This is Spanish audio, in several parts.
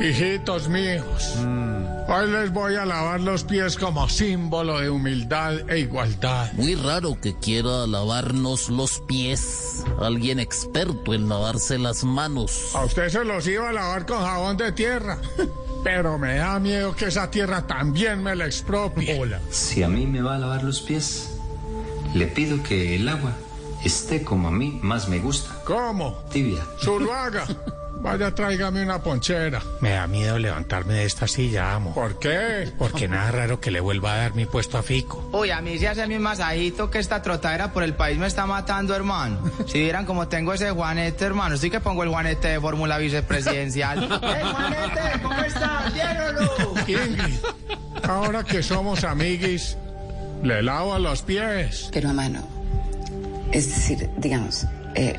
Hijitos míos, hoy les voy a lavar los pies como símbolo de humildad e igualdad. Muy raro que quiera lavarnos los pies. Alguien experto en lavarse las manos. A usted se los iba a lavar con jabón de tierra, pero me da miedo que esa tierra también me la expropie. Si a mí me va a lavar los pies, le pido que el agua esté como a mí más me gusta, ¿Cómo? tibia. Zuluaga, vaya tráigame una ponchera. Me da miedo levantarme de esta silla, amo. ¿Por qué? Porque nada raro que le vuelva a dar mi puesto a Fico. Uy, a mí se hace mi masajito que esta trotadera por el país me está matando, hermano. Si vieran como tengo ese Juanete, hermano. Sí que pongo el Juanete de fórmula vicepresidencial. ¡Hey, Juanete! ¿Cómo estás? Ingrid, ahora que somos amiguis, le lavo los pies. Pero a mano. Es decir, digamos, eh,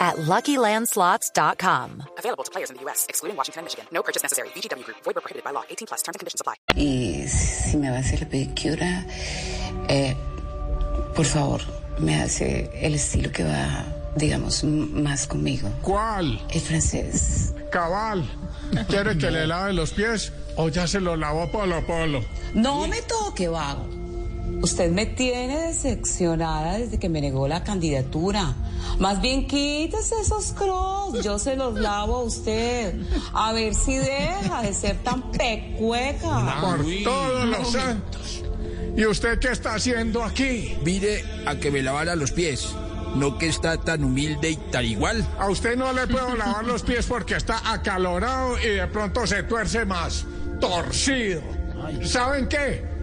at LuckyLandSlots.com. Available to players in the U.S., excluding Washington and Michigan. No purchase necessary. VGW Group. Void prohibited by law. 18 plus. Terms and conditions apply. Y si me va a hacer la pedicura, eh, por favor, me hace el estilo que va, digamos, más conmigo. ¿Cuál? El francés. Cabal. ¿Quiere que le lave los pies o ya se los lavó Polo Polo? No me toque, vago. Usted me tiene decepcionada desde que me negó la candidatura. Más bien quítese esos cross, yo se los lavo a usted. A ver si deja de ser tan pecueca. Por todos los santos. ¿Y usted qué está haciendo aquí? Vine a que me lavara los pies. No que está tan humilde y tan igual. A usted no le puedo lavar los pies porque está acalorado y de pronto se tuerce más. Torcido. ¿Saben qué?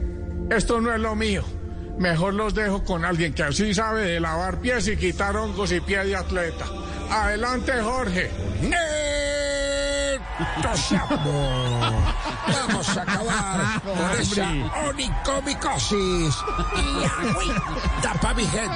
Esto no es lo mío. Mejor los dejo con alguien que así sabe de lavar pies y quitar hongos y pie de atleta. Adelante, Jorge. Vamos a acabar con esa onicomicosis y agüita pa' mi gente.